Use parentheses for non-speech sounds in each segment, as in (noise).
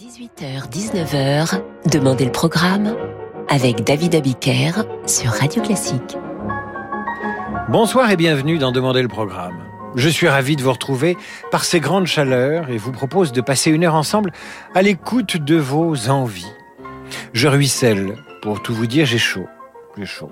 18h-19h, Demandez le programme avec David Abiker sur Radio Classique. Bonsoir et bienvenue dans Demandez le programme. Je suis ravi de vous retrouver par ces grandes chaleurs et vous propose de passer une heure ensemble à l'écoute de vos envies. Je ruisselle. Pour tout vous dire, j'ai chaud. J'ai chaud.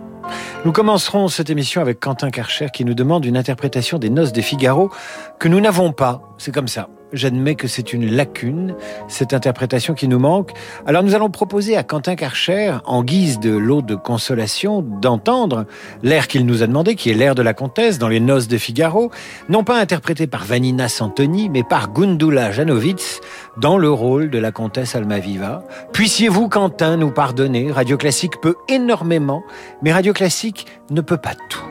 Nous commencerons cette émission avec Quentin Karcher qui nous demande une interprétation des Noces des Figaro que nous n'avons pas. C'est comme ça. J'admets que c'est une lacune, cette interprétation qui nous manque. Alors nous allons proposer à Quentin Karcher, en guise de lot de consolation, d'entendre l'air qu'il nous a demandé, qui est l'air de la comtesse dans les Noces de Figaro, non pas interprété par Vanina Santoni, mais par Gundula Janowitz dans le rôle de la comtesse Almaviva. Puissiez-vous, Quentin, nous pardonner? Radio Classique peut énormément, mais Radio Classique ne peut pas tout.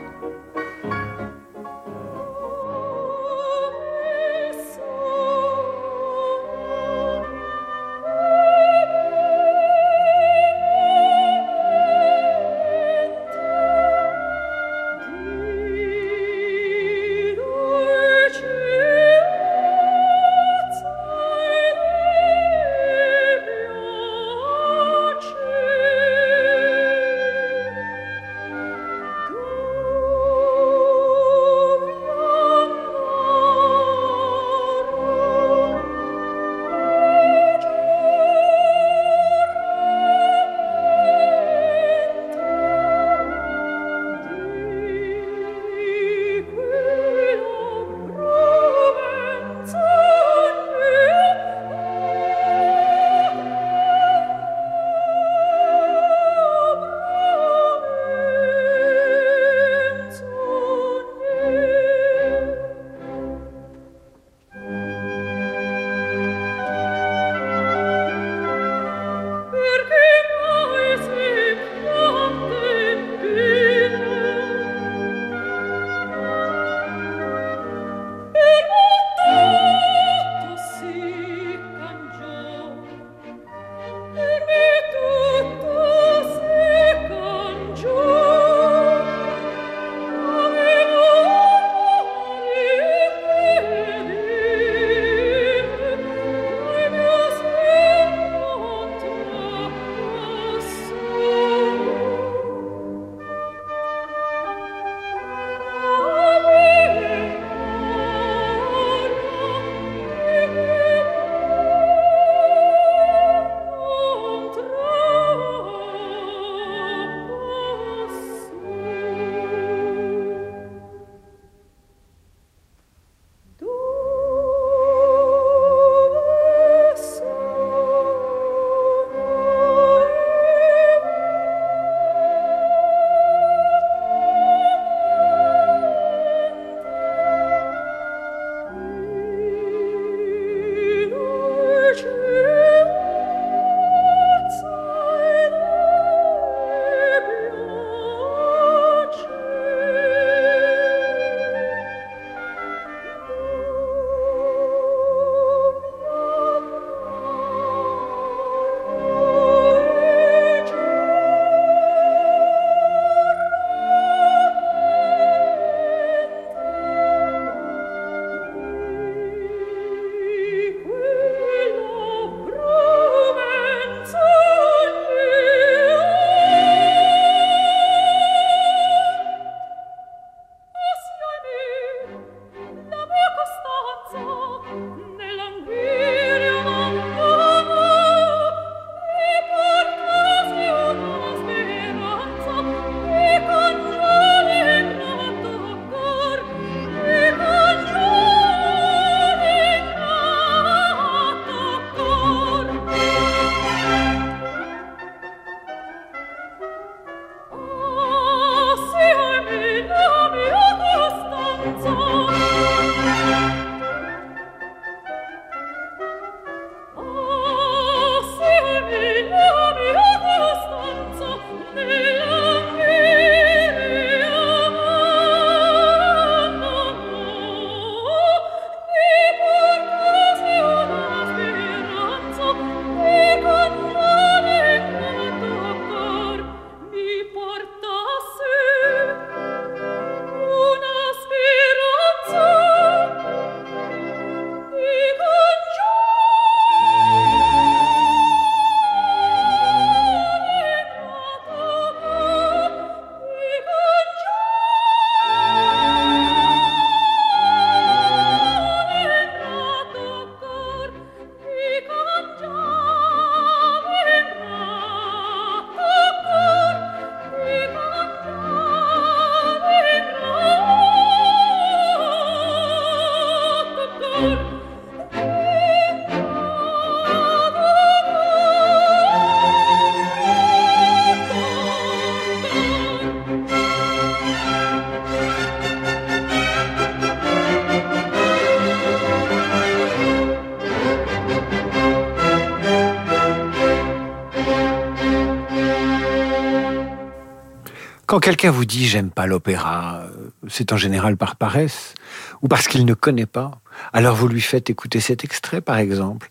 Quand quelqu'un vous dit j'aime pas l'opéra, c'est en général par paresse ou parce qu'il ne connaît pas. Alors vous lui faites écouter cet extrait par exemple.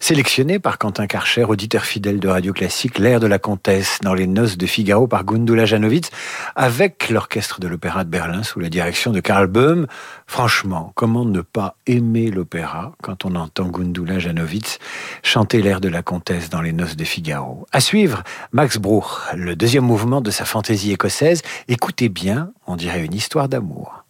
Sélectionné par Quentin Karcher, auditeur fidèle de Radio Classique, l'air de la comtesse dans les noces de Figaro par Gundula Janowitz, avec l'orchestre de l'Opéra de Berlin sous la direction de Karl Böhm. Franchement, comment ne pas aimer l'opéra quand on entend Gundula Janowitz chanter l'air de la comtesse dans les noces de Figaro? À suivre, Max Bruch, le deuxième mouvement de sa fantaisie écossaise. Écoutez bien, on dirait une histoire d'amour.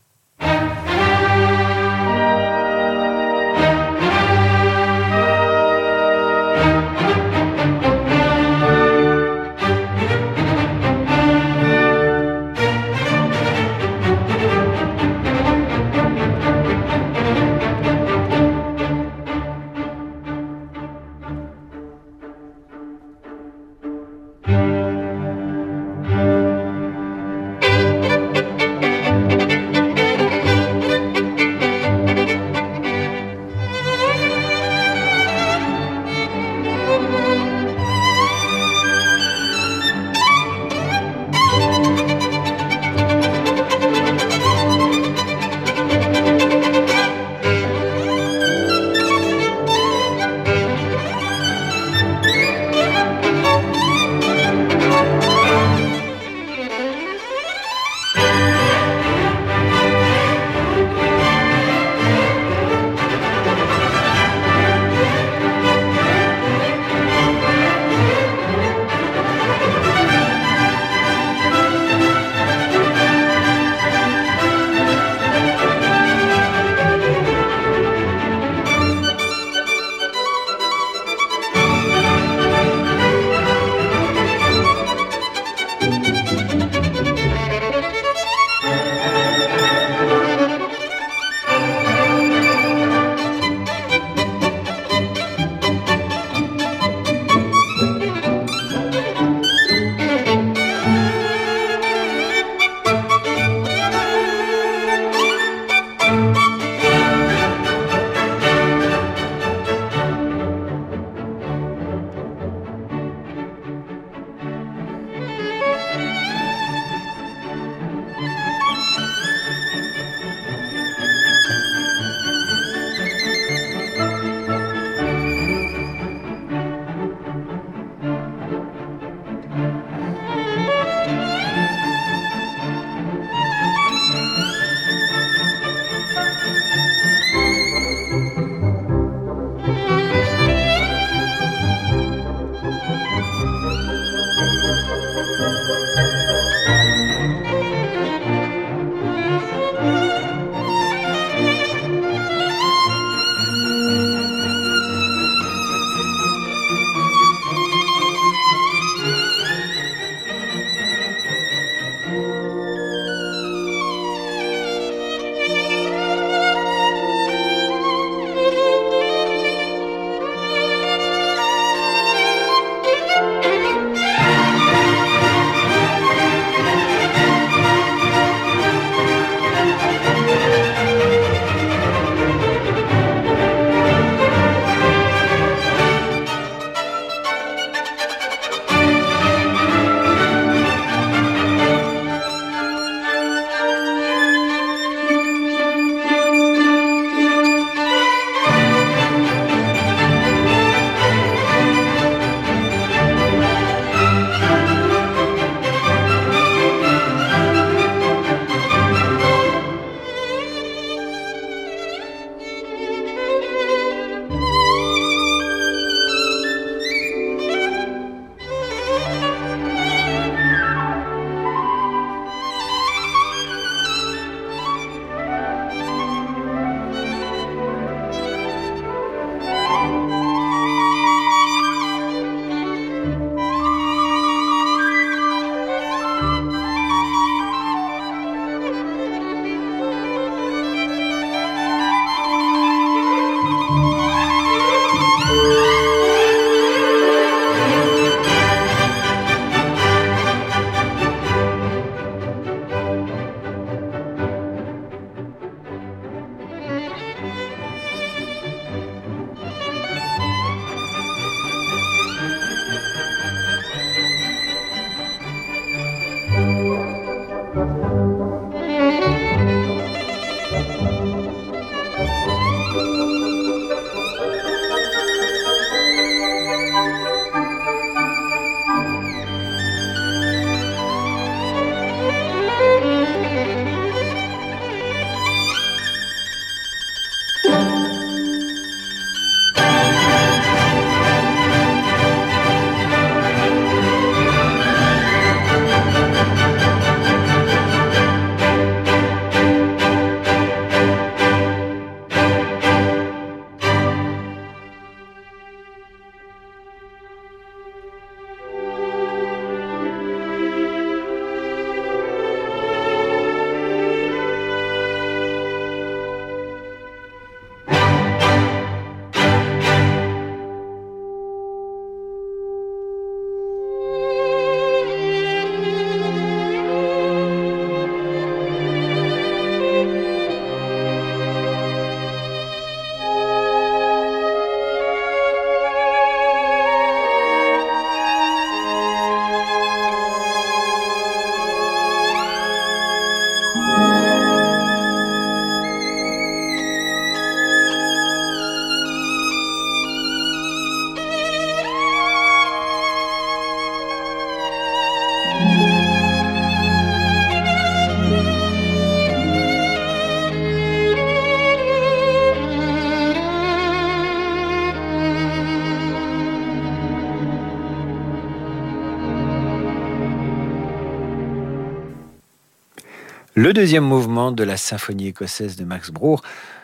Le deuxième mouvement de la symphonie écossaise de Max Bruch,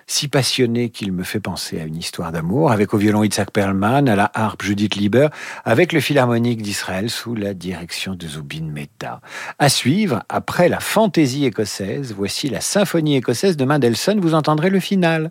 si passionné qu'il me fait penser à une histoire d'amour, avec au violon Itzhak Perlman, à la harpe Judith Lieber, avec le philharmonique d'Israël sous la direction de Zubin Mehta. À suivre, après la fantaisie écossaise, voici la symphonie écossaise de Mendelssohn, vous entendrez le final.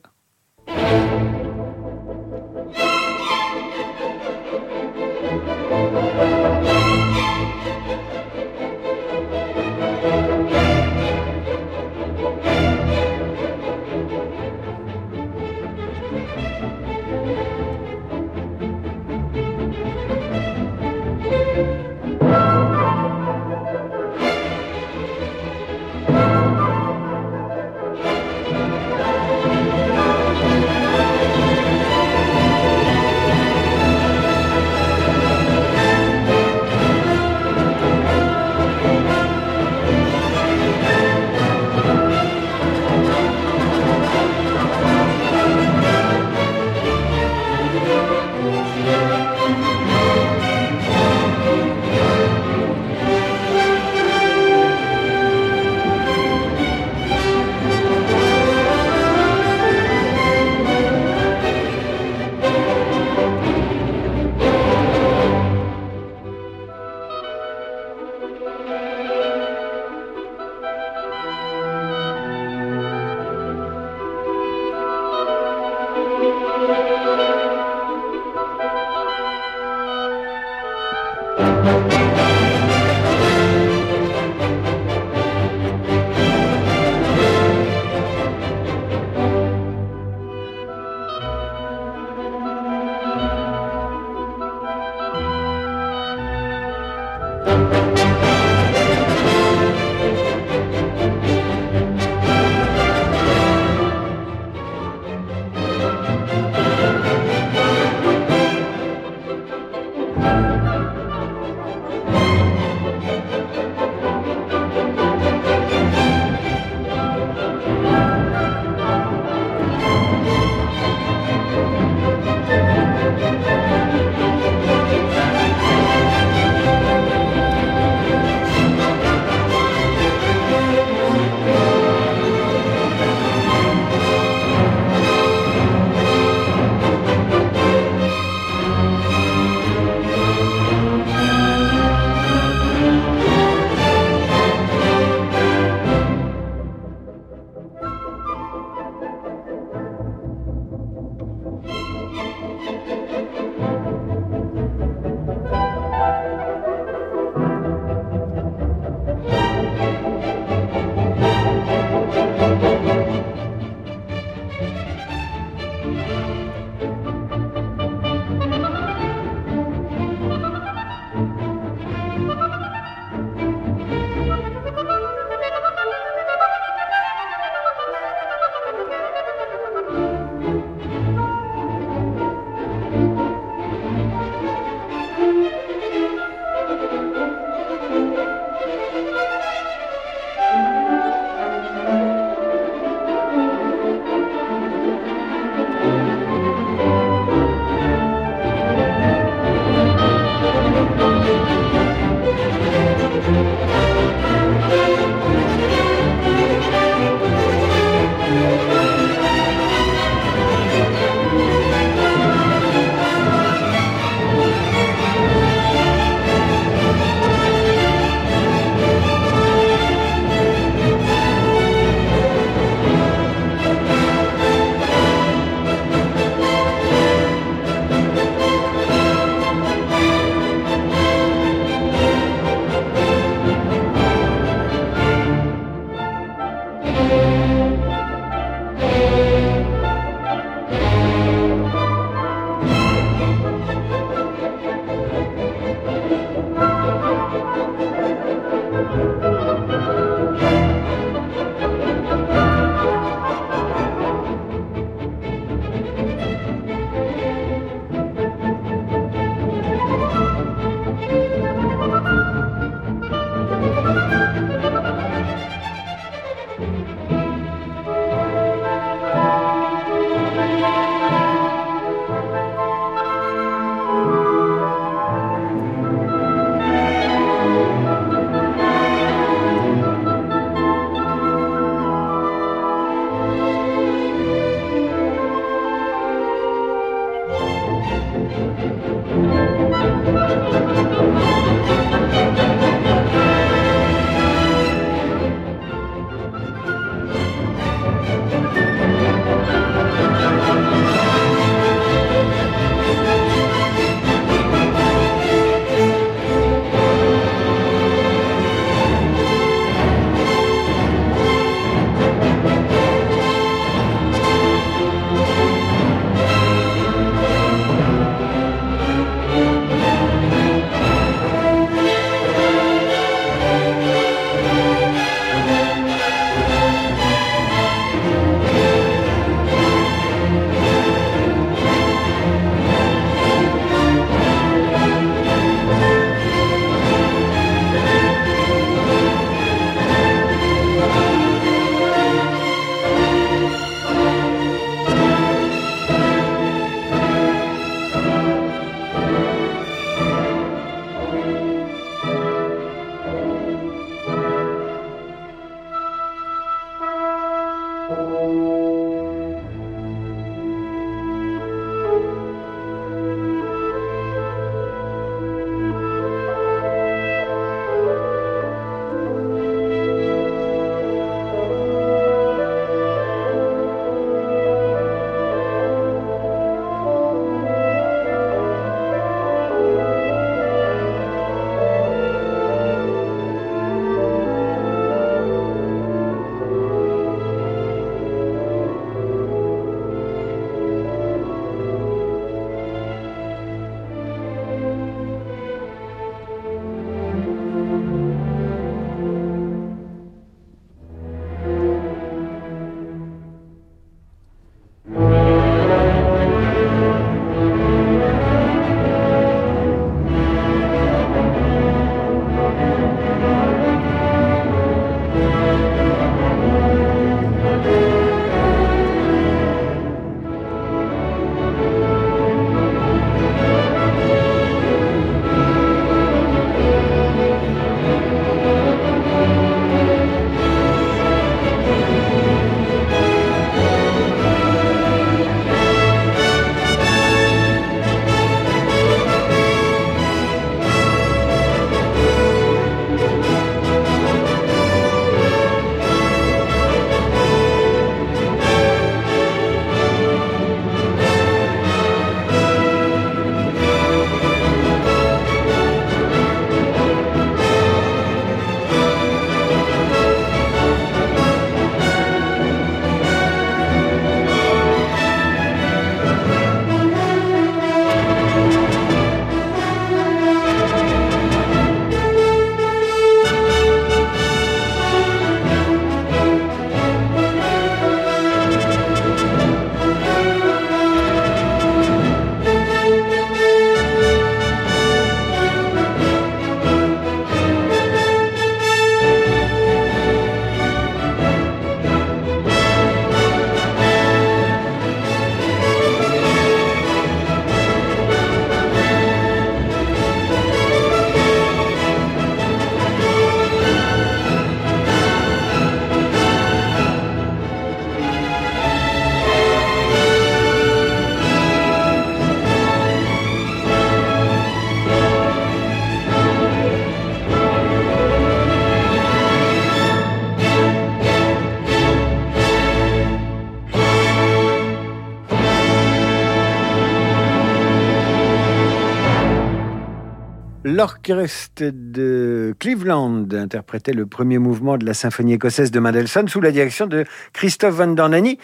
L'orchestre de Cleveland interprétait le premier mouvement de la symphonie écossaise de Mendelssohn sous la direction de Christophe Van Dornani.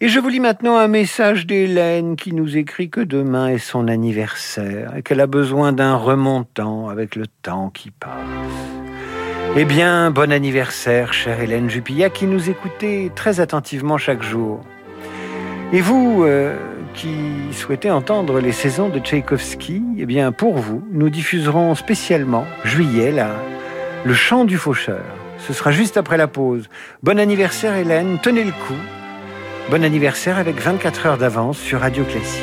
Et je vous lis maintenant un message d'Hélène qui nous écrit que demain est son anniversaire et qu'elle a besoin d'un remontant avec le temps qui passe. Eh bien, bon anniversaire, chère Hélène Jupilla, qui nous écoutez très attentivement chaque jour. Et vous, euh, qui souhaitez entendre les saisons de Tchaïkovski, eh bien, pour vous, nous diffuserons spécialement, juillet, là, le chant du faucheur. Ce sera juste après la pause. Bon anniversaire, Hélène. Tenez le coup. Bon anniversaire avec 24 heures d'avance sur Radio Classique.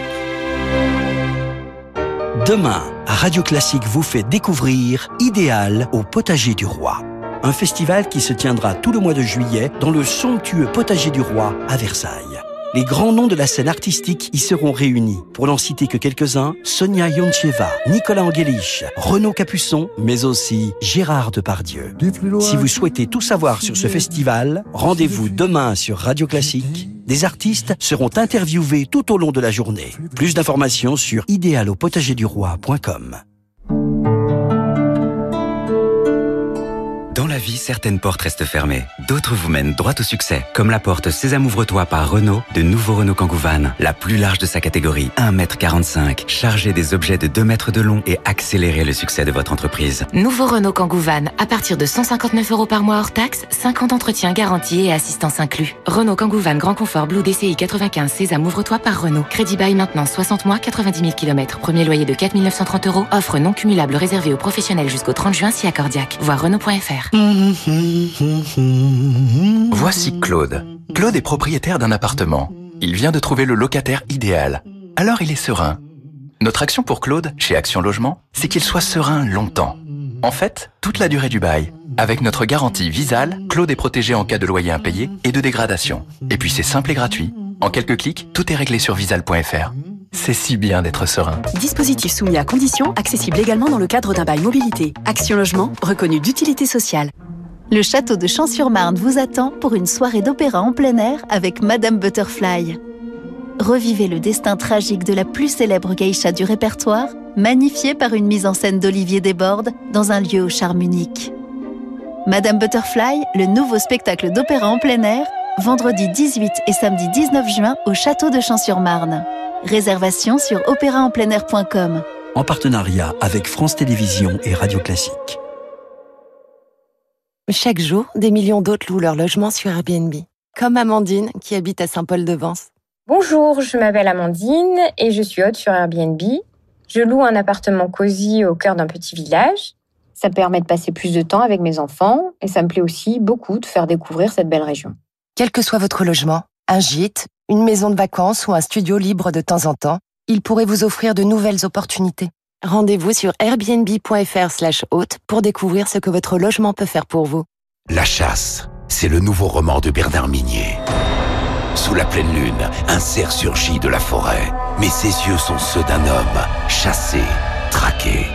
Demain, Radio Classique vous fait découvrir Idéal au potager du roi. Un festival qui se tiendra tout le mois de juillet dans le somptueux potager du roi à Versailles. Les grands noms de la scène artistique y seront réunis. Pour n'en citer que quelques-uns, Sonia Yoncheva, Nicolas Angelich, Renaud Capuçon, mais aussi Gérard Depardieu. Si vous souhaitez tout savoir sur ce festival, rendez-vous demain sur Radio Classique. Des artistes seront interviewés tout au long de la journée. Plus d'informations sur idéalopotagerduRoi.com. certaines portes restent fermées. D'autres vous mènent droit au succès. Comme la porte Sésame ouvre-toi par Renault, de nouveau Renault Kangoo Van. La plus large de sa catégorie, 1m45. Chargez des objets de 2 mètres de long et accélérez le succès de votre entreprise. Nouveau Renault Kangoo Van, à partir de 159 euros par mois hors taxe, 50 entretiens garantis et assistance inclus. Renault Kangoo Van Grand Confort Blue DCI 95 Sésame ouvre-toi par Renault. Crédit bail maintenant 60 mois, 90 000 km. Premier loyer de 4 930 euros. Offre non cumulable réservée aux professionnels jusqu'au 30 juin si accordiaque. Voir Renault.fr. Voici Claude. Claude est propriétaire d'un appartement. Il vient de trouver le locataire idéal. Alors il est serein. Notre action pour Claude, chez Action Logement, c'est qu'il soit serein longtemps. En fait, toute la durée du bail. Avec notre garantie Visal, Claude est protégé en cas de loyer impayé et de dégradation. Et puis c'est simple et gratuit. En quelques clics, tout est réglé sur visal.fr. C'est si bien d'être serein. Dispositif soumis à conditions, accessible également dans le cadre d'un bail mobilité. Action Logement, reconnu d'utilité sociale. Le château de Champs-sur-Marne vous attend pour une soirée d'opéra en plein air avec Madame Butterfly. Revivez le destin tragique de la plus célèbre geisha du répertoire, magnifié par une mise en scène d'Olivier Desbordes dans un lieu au charme unique. Madame Butterfly, le nouveau spectacle d'opéra en plein air, vendredi 18 et samedi 19 juin au château de Champs-sur-Marne. Réservation sur opéraenpleinair.com. En partenariat avec France Télévisions et Radio Classique. Chaque jour, des millions d'autres louent leur logement sur Airbnb. Comme Amandine, qui habite à Saint-Paul-de-Vence. Bonjour, je m'appelle Amandine et je suis hôte sur Airbnb. Je loue un appartement cosy au cœur d'un petit village. Ça permet de passer plus de temps avec mes enfants et ça me plaît aussi beaucoup de faire découvrir cette belle région. Quel que soit votre logement, un gîte, une maison de vacances ou un studio libre de temps en temps, il pourrait vous offrir de nouvelles opportunités. Rendez-vous sur airbnb.fr slash hôte pour découvrir ce que votre logement peut faire pour vous. La chasse, c'est le nouveau roman de Bernard Minier. Sous la pleine lune, un cerf surgit de la forêt, mais ses yeux sont ceux d'un homme, chassé, traqué.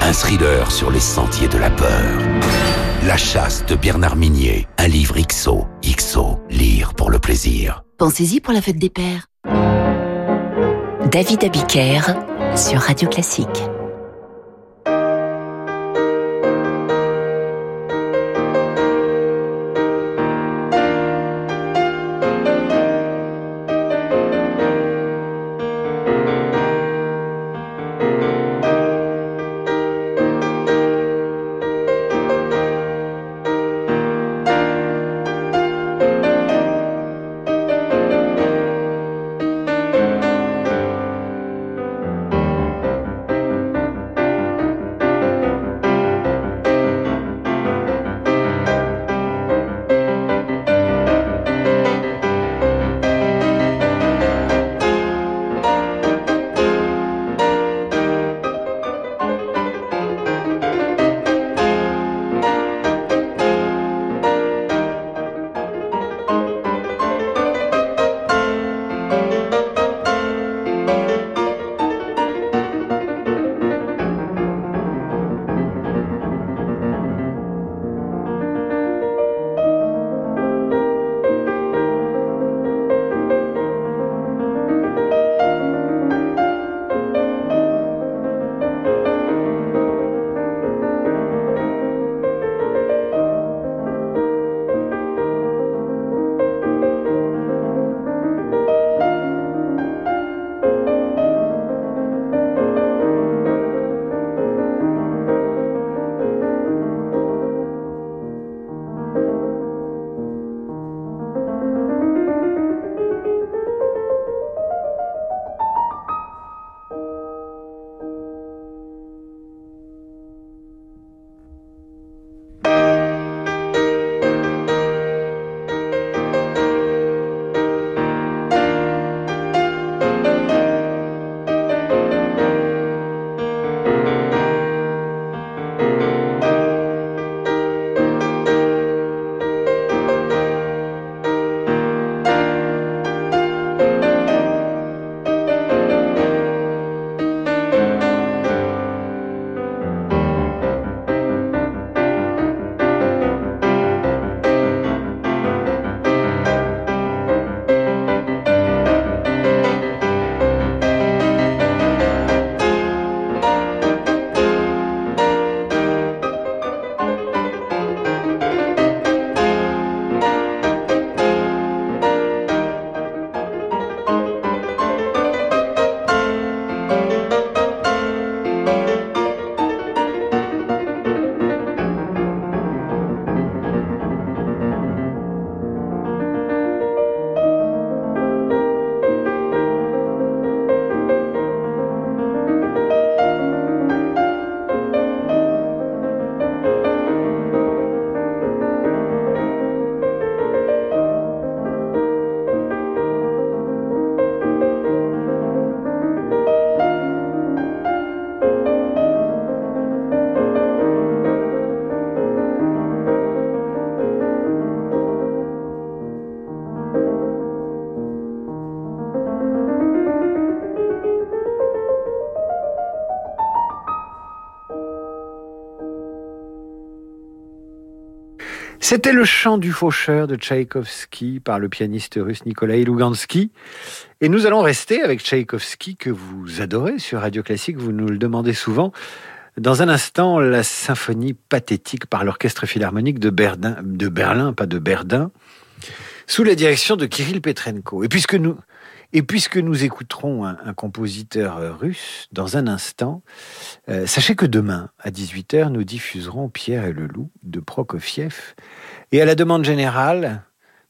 Un thriller sur les sentiers de la peur. La chasse de Bernard Minier, un livre XO, XO, lire pour le plaisir. Pensez-y pour la fête des pères. David Abiker sur Radio Classique. C'était le chant du faucheur de Tchaïkovski par le pianiste russe Nikolai Lugansky. Et nous allons rester avec Tchaïkovski que vous adorez sur Radio Classique, vous nous le demandez souvent. Dans un instant, la symphonie pathétique par l'orchestre philharmonique de, Berlin, de Berlin, pas de Berdin, sous la direction de Kirill Petrenko. Et puisque nous, et puisque nous écouterons un, compositeur euh, russe dans un instant, euh, sachez que demain, à 18h, nous diffuserons Pierre et le loup de Prokofiev. Et à la demande générale,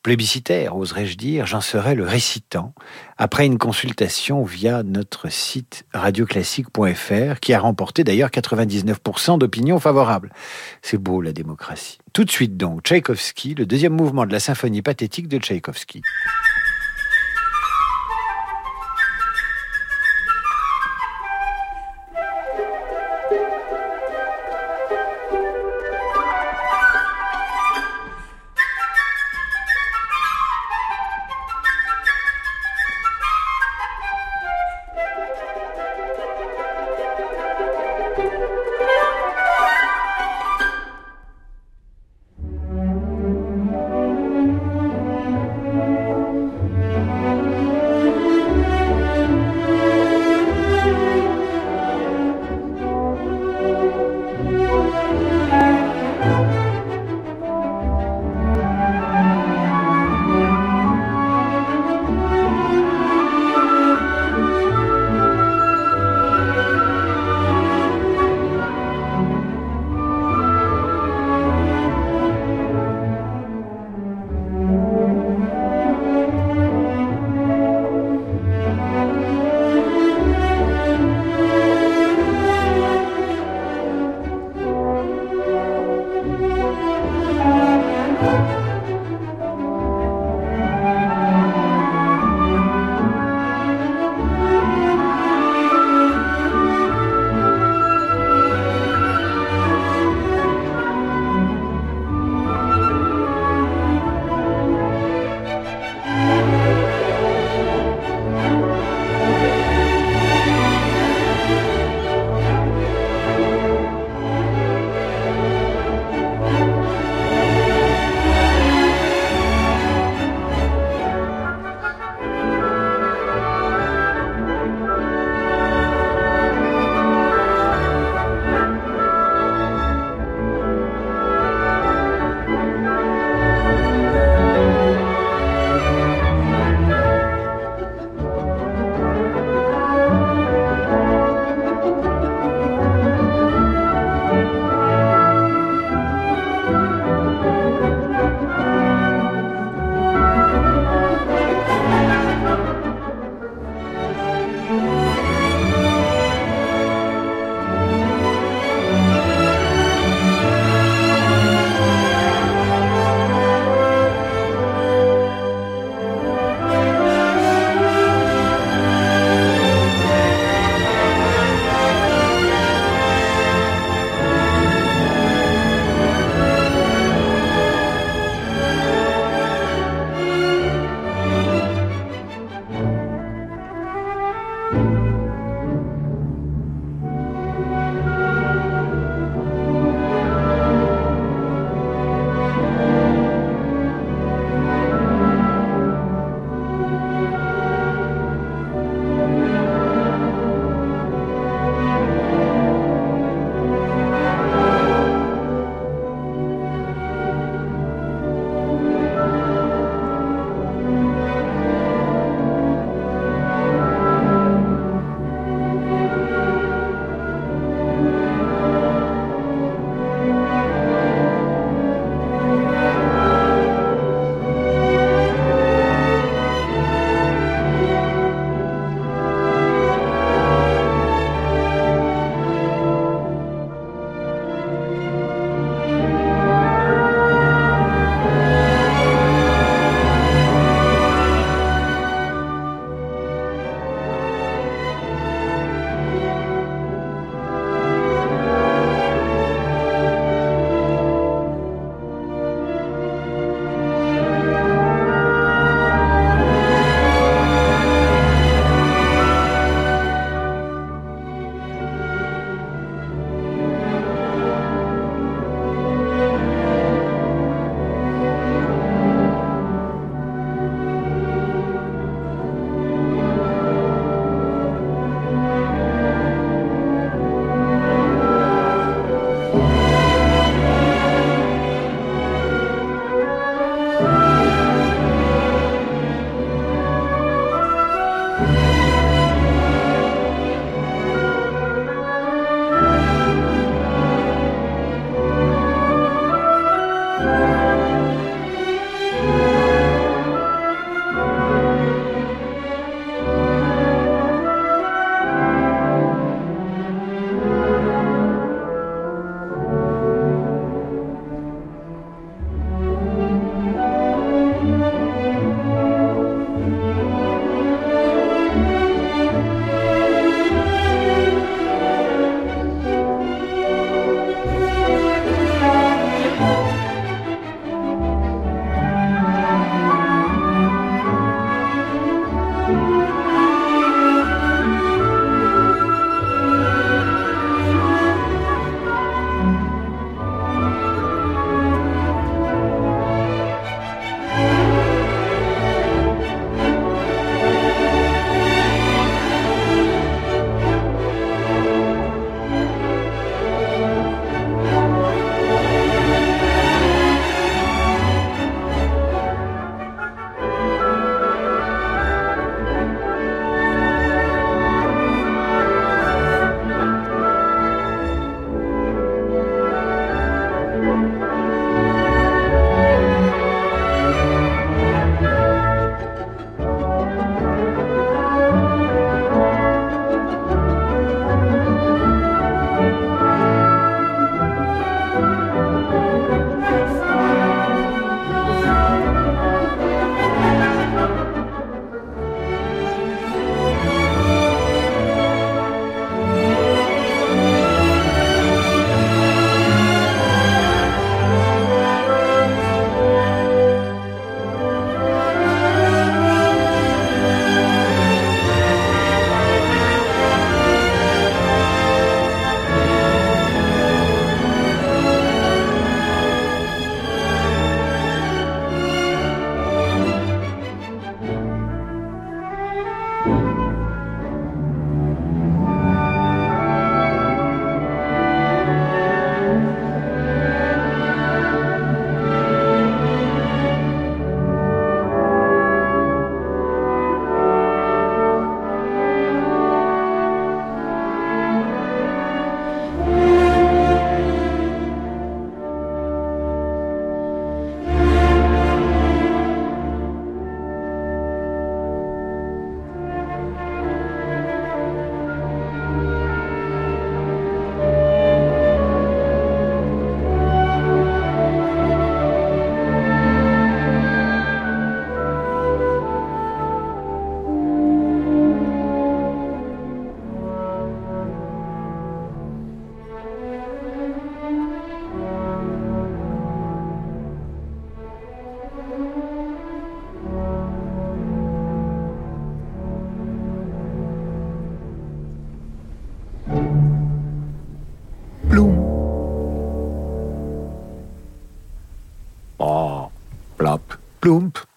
plébiscitaire, oserais-je dire, j'en serai le récitant, après une consultation via notre site radioclassique.fr, qui a remporté d'ailleurs 99% d'opinions favorables. C'est beau la démocratie. Tout de suite donc, Tchaïkovski, le deuxième mouvement de la symphonie pathétique de Tchaïkovski.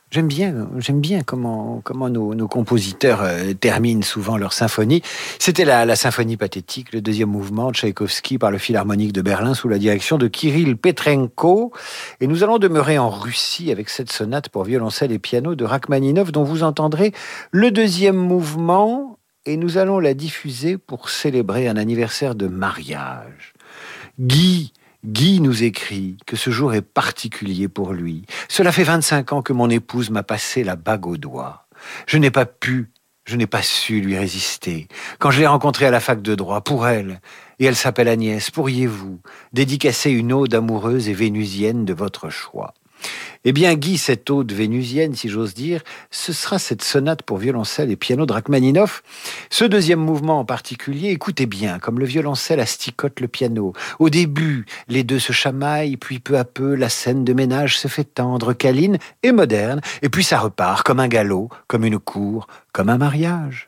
J'aime bien, j'aime bien comment, comment nos, nos compositeurs euh, terminent souvent leur symphonie. C'était la, la symphonie pathétique, le deuxième mouvement de Tchaïkovski par le Philharmonique de Berlin sous la direction de Kirill Petrenko. Et nous allons demeurer en Russie avec cette sonate pour violoncelle et piano de Rachmaninov dont vous entendrez le deuxième mouvement et nous allons la diffuser pour célébrer un anniversaire de mariage. Guy Guy nous écrit que ce jour est particulier pour lui. Cela fait 25 ans que mon épouse m'a passé la bague au doigt. Je n'ai pas pu, je n'ai pas su lui résister. Quand je l'ai rencontrée à la fac de droit, pour elle, et elle s'appelle Agnès, pourriez-vous dédicacer une ode amoureuse et vénusienne de votre choix? Eh bien, Guy, cette ode vénusienne, si j'ose dire, ce sera cette sonate pour violoncelle et piano de Rachmaninoff. Ce deuxième mouvement en particulier, écoutez bien, comme le violoncelle asticote le piano. Au début, les deux se chamaillent, puis peu à peu, la scène de ménage se fait tendre, câline et moderne, et puis ça repart comme un galop, comme une cour, comme un mariage.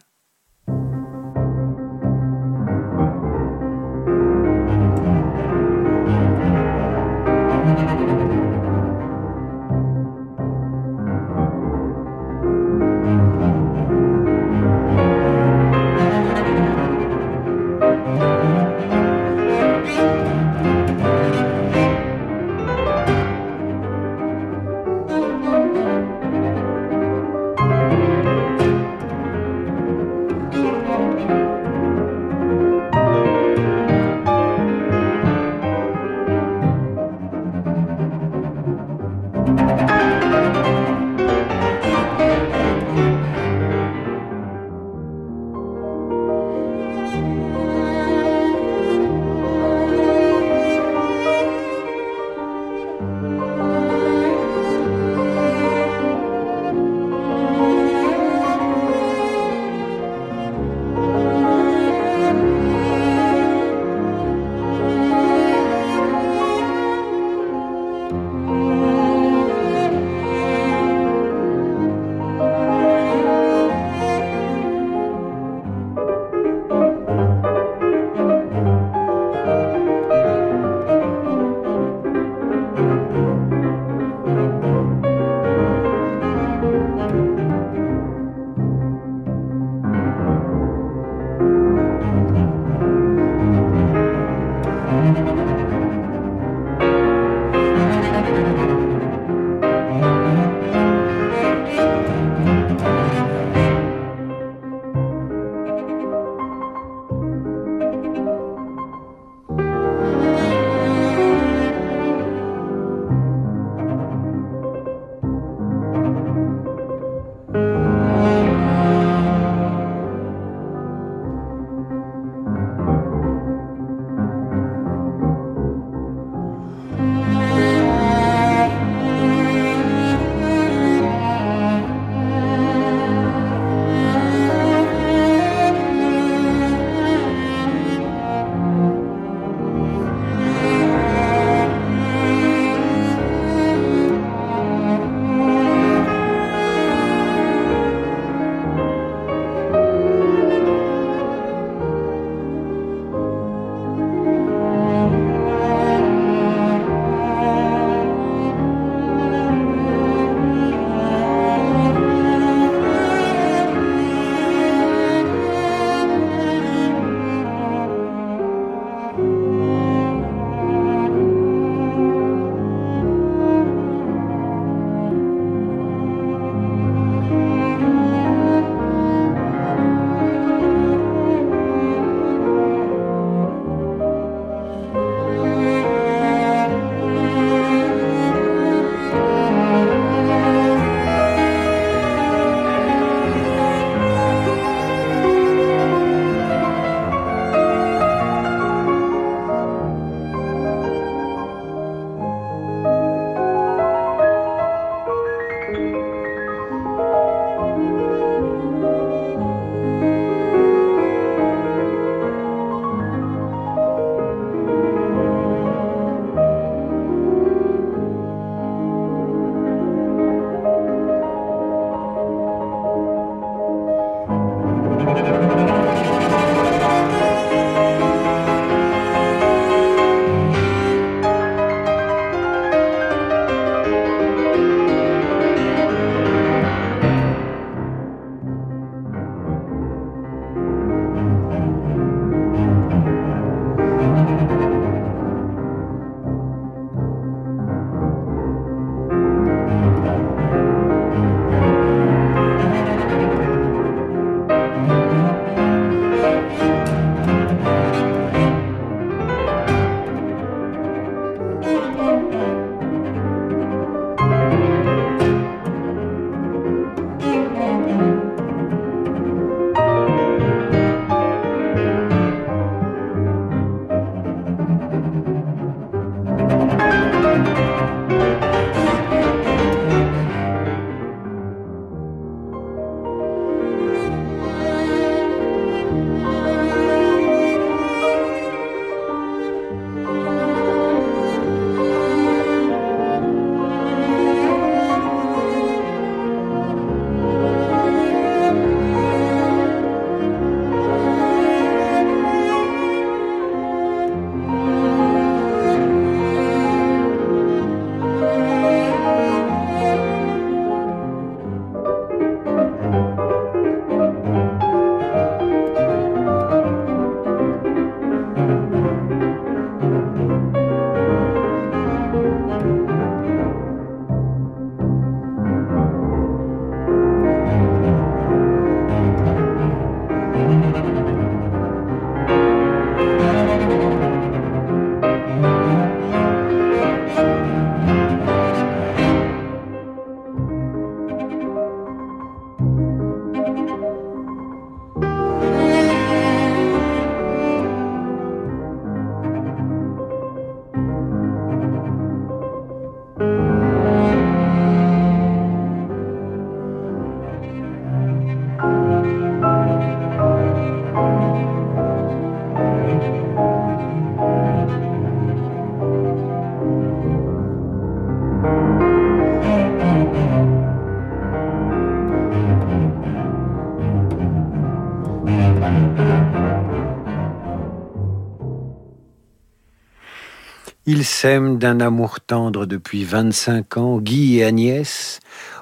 Ils s'aiment d'un amour tendre depuis 25 ans, Guy et Agnès,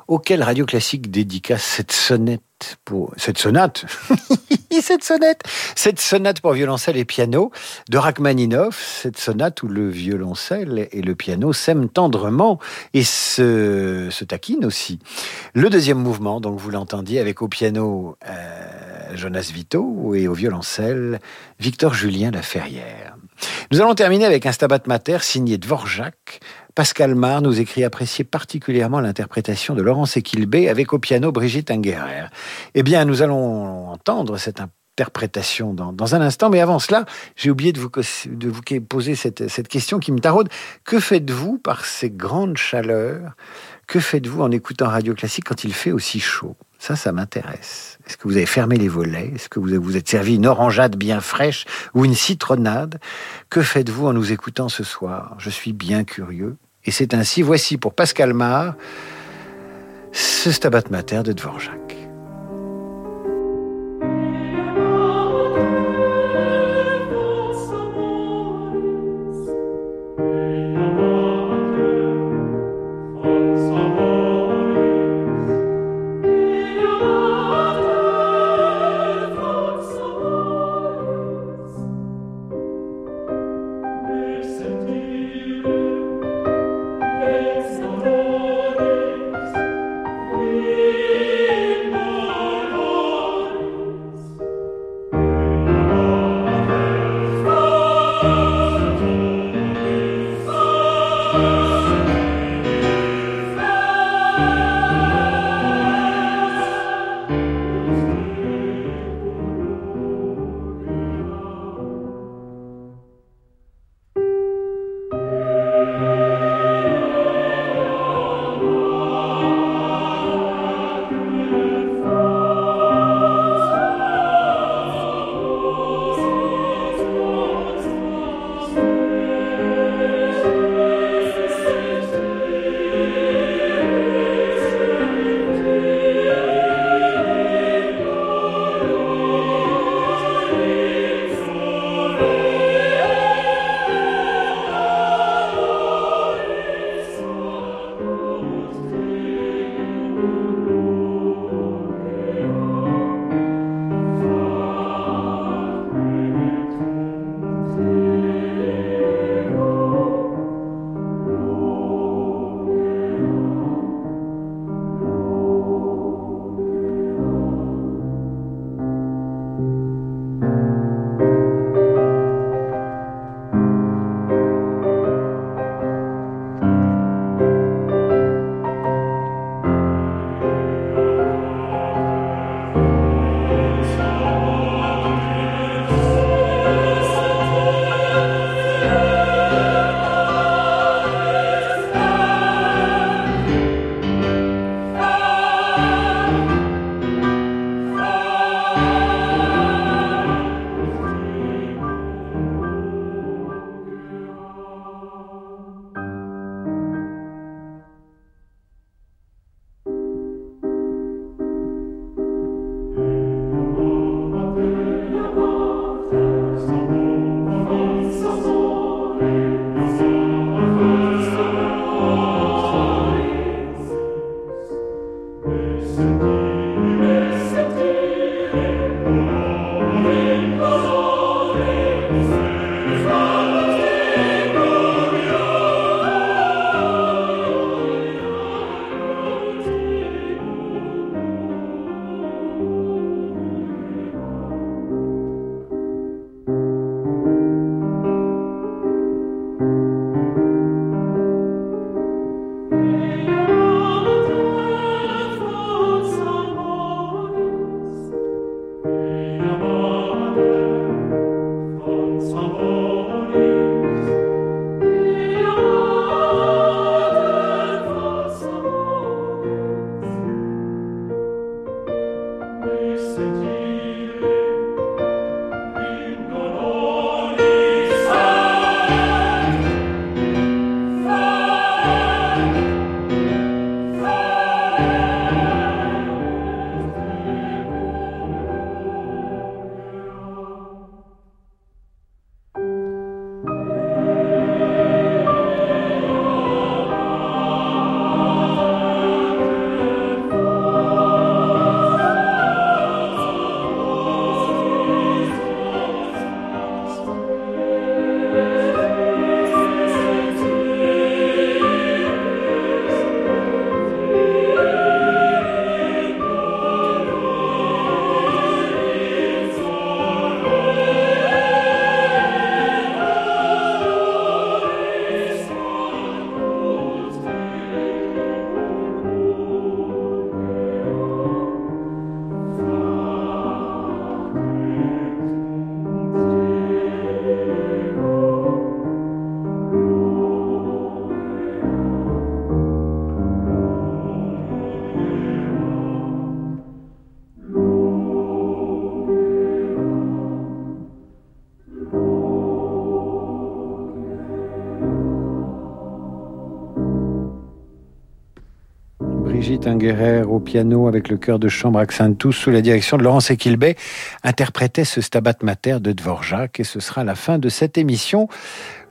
auquel Radio Classique dédicace cette sonnette pour cette sonate, (laughs) cette sonnette, cette sonate pour violoncelle et piano de Rachmaninoff, cette sonate où le violoncelle et le piano s'aiment tendrement et se, se taquinent aussi. Le deuxième mouvement, donc vous l'entendiez avec au piano euh, Jonas Vito et au violoncelle Victor Julien Laferrière. Nous allons terminer avec un Stabat Mater signé Dvorak. Pascal Mar nous écrit apprécier particulièrement l'interprétation de Laurence Equilbé avec au piano Brigitte Ingerer. Eh bien, nous allons entendre cette interprétation dans, un instant, mais avant cela, j'ai oublié de vous, de vous poser cette, cette question qui me taraude. Que faites-vous par ces grandes chaleurs? Que faites-vous en écoutant Radio Classique quand il fait aussi chaud? Ça, ça m'intéresse. Est-ce que vous avez fermé les volets? Est-ce que vous vous êtes servi une orangeade bien fraîche ou une citronnade? Que faites-vous en nous écoutant ce soir? Je suis bien curieux. Et c'est ainsi, voici pour Pascal Mar, ce Stabat Mater de Dvorak. Au piano avec le chœur de chambre Accentus sous la direction de Laurence Equilbet interprétait ce Stabat Mater de Dvorak et ce sera la fin de cette émission.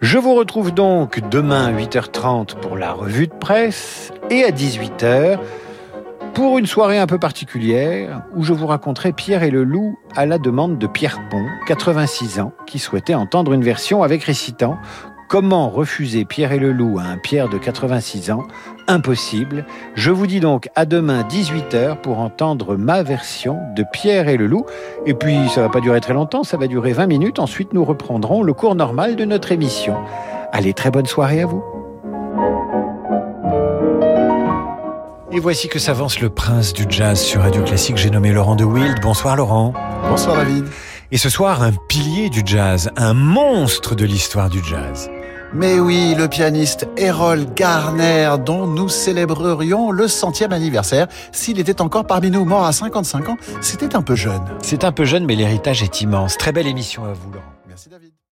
Je vous retrouve donc demain à 8h30 pour la revue de presse et à 18h pour une soirée un peu particulière où je vous raconterai Pierre et le loup à la demande de Pierre Pont, 86 ans, qui souhaitait entendre une version avec récitant Comment refuser Pierre et le loup à un Pierre de 86 ans? Impossible. Je vous dis donc à demain 18h pour entendre ma version de Pierre et le loup. Et puis ça va pas durer très longtemps, ça va durer 20 minutes. Ensuite nous reprendrons le cours normal de notre émission. Allez, très bonne soirée à vous. Et voici que s'avance le prince du jazz sur Radio Classique. J'ai nommé Laurent de Wild. Bonsoir Laurent. Bonsoir David. Et ce soir, un pilier du jazz, un monstre de l'histoire du jazz. Mais oui, le pianiste Errol Garner, dont nous célébrerions le centième anniversaire, s'il était encore parmi nous, mort à 55 ans, c'était un peu jeune. C'est un peu jeune, mais l'héritage est immense. Très belle émission à vous, Laurent. Merci David.